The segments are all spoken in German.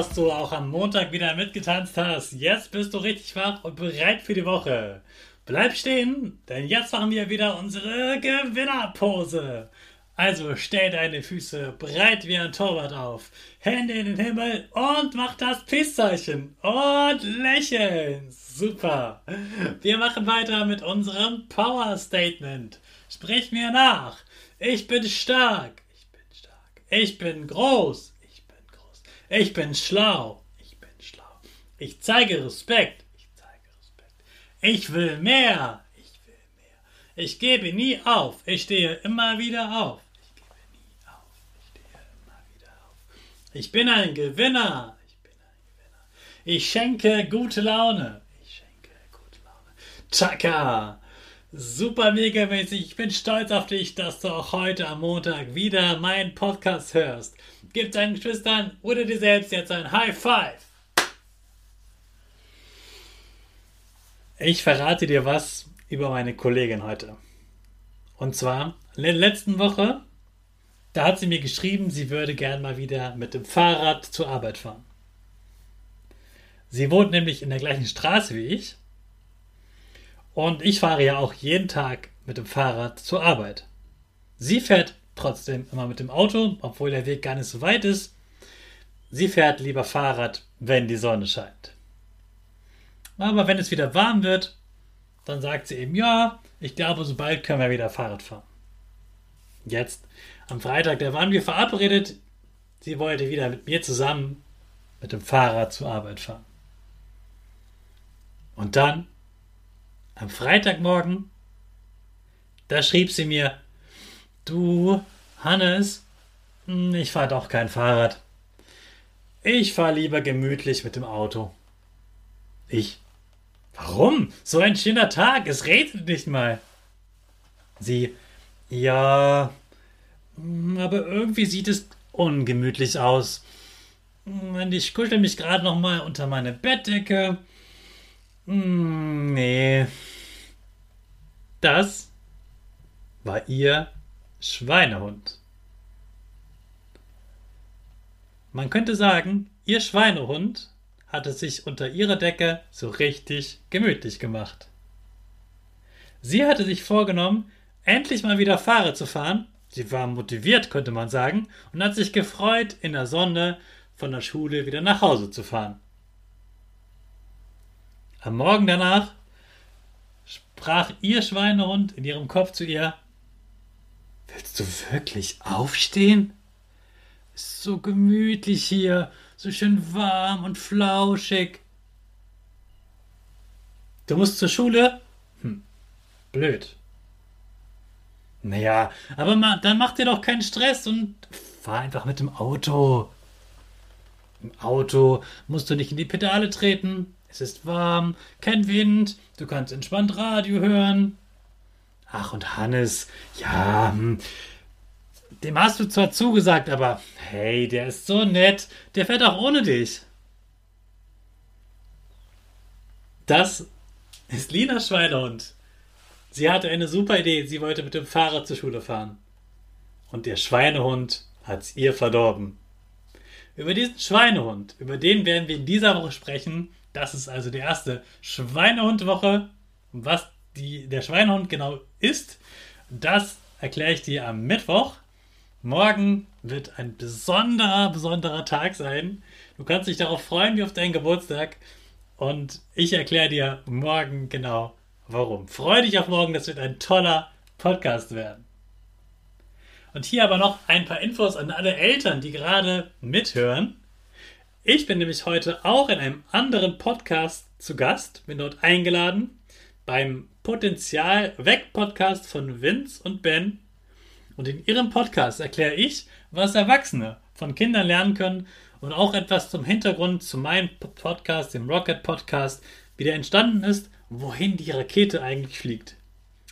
Dass du auch am Montag wieder mitgetanzt hast. Jetzt bist du richtig wach und bereit für die Woche. Bleib stehen, denn jetzt machen wir wieder unsere Gewinnerpose. Also stell deine Füße breit wie ein Torwart auf, Hände in den Himmel und mach das Peace-Zeichen und lächeln. Super. Wir machen weiter mit unserem Power Statement. Sprich mir nach. Ich bin stark. Ich bin stark. Ich bin groß. Ich bin schlau. Ich bin schlau. Ich zeige Respekt. Ich zeige Respekt. Ich will mehr. Ich will mehr. Ich gebe nie auf. Ich stehe immer wieder auf. Ich gebe nie auf. Ich stehe immer wieder auf. Ich bin ein Gewinner. Ich bin ein Gewinner. Ich schenke gute Laune. Ich schenke gute Laune. Chaka. Super mega mäßig. Ich bin stolz auf dich, dass du auch heute am Montag wieder meinen Podcast hörst. Gib deinen Geschwistern oder dir selbst jetzt ein High Five. Ich verrate dir was über meine Kollegin heute. Und zwar, in der letzten Woche, da hat sie mir geschrieben, sie würde gern mal wieder mit dem Fahrrad zur Arbeit fahren. Sie wohnt nämlich in der gleichen Straße wie ich. Und ich fahre ja auch jeden Tag mit dem Fahrrad zur Arbeit. Sie fährt trotzdem immer mit dem Auto, obwohl der Weg gar nicht so weit ist. Sie fährt lieber Fahrrad, wenn die Sonne scheint. Aber wenn es wieder warm wird, dann sagt sie eben, ja, ich glaube, so bald können wir wieder Fahrrad fahren. Jetzt, am Freitag, da waren wir verabredet. Sie wollte wieder mit mir zusammen mit dem Fahrrad zur Arbeit fahren. Und dann, am Freitagmorgen, da schrieb sie mir, Du, Hannes, hm, ich fahre doch kein Fahrrad. Ich fahre lieber gemütlich mit dem Auto. Ich. Warum? So ein schöner Tag, es regnet nicht mal. Sie. Ja. Hm, aber irgendwie sieht es ungemütlich aus. Hm, ich kuschel mich gerade noch mal unter meine Bettdecke. Nee. Das war ihr Schweinehund. Man könnte sagen, ihr Schweinehund hatte sich unter ihrer Decke so richtig gemütlich gemacht. Sie hatte sich vorgenommen, endlich mal wieder Fahrrad zu fahren. Sie war motiviert, könnte man sagen, und hat sich gefreut, in der Sonne von der Schule wieder nach Hause zu fahren. Am Morgen danach sprach ihr Schweinehund in ihrem Kopf zu ihr Willst du wirklich aufstehen? Ist so gemütlich hier, so schön warm und flauschig. Du musst zur Schule? Hm, blöd. Naja, aber ma, dann mach dir doch keinen Stress und fahr einfach mit dem Auto. Im Auto musst du nicht in die Pedale treten. Es ist warm, kein Wind, du kannst entspannt Radio hören. Ach, und Hannes, ja, hm, dem hast du zwar zugesagt, aber hey, der ist so nett, der fährt auch ohne dich. Das ist Lina Schweinehund. Sie hatte eine super Idee, sie wollte mit dem Fahrrad zur Schule fahren. Und der Schweinehund hat's ihr verdorben. über diesen Schweinehund. Über den werden wir in dieser Woche sprechen. Das ist also die erste Schweinehundwoche. Was die, der Schweinehund genau ist, das erkläre ich dir am Mittwoch. Morgen wird ein besonderer, besonderer Tag sein. Du kannst dich darauf freuen wie auf deinen Geburtstag. Und ich erkläre dir morgen genau warum. Freu dich auf morgen, das wird ein toller Podcast werden. Und hier aber noch ein paar Infos an alle Eltern, die gerade mithören. Ich bin nämlich heute auch in einem anderen Podcast zu Gast, bin dort eingeladen beim Potenzial Weg Podcast von Vince und Ben. Und in ihrem Podcast erkläre ich, was Erwachsene von Kindern lernen können und auch etwas zum Hintergrund zu meinem Podcast, dem Rocket Podcast, wie der entstanden ist und wohin die Rakete eigentlich fliegt.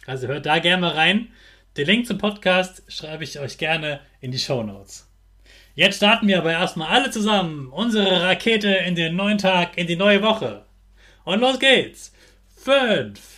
Also hört da gerne mal rein. Den Link zum Podcast schreibe ich euch gerne in die Show Notes. Jetzt starten wir aber erstmal alle zusammen unsere Rakete in den neuen Tag, in die neue Woche. Und los geht's. Fünf,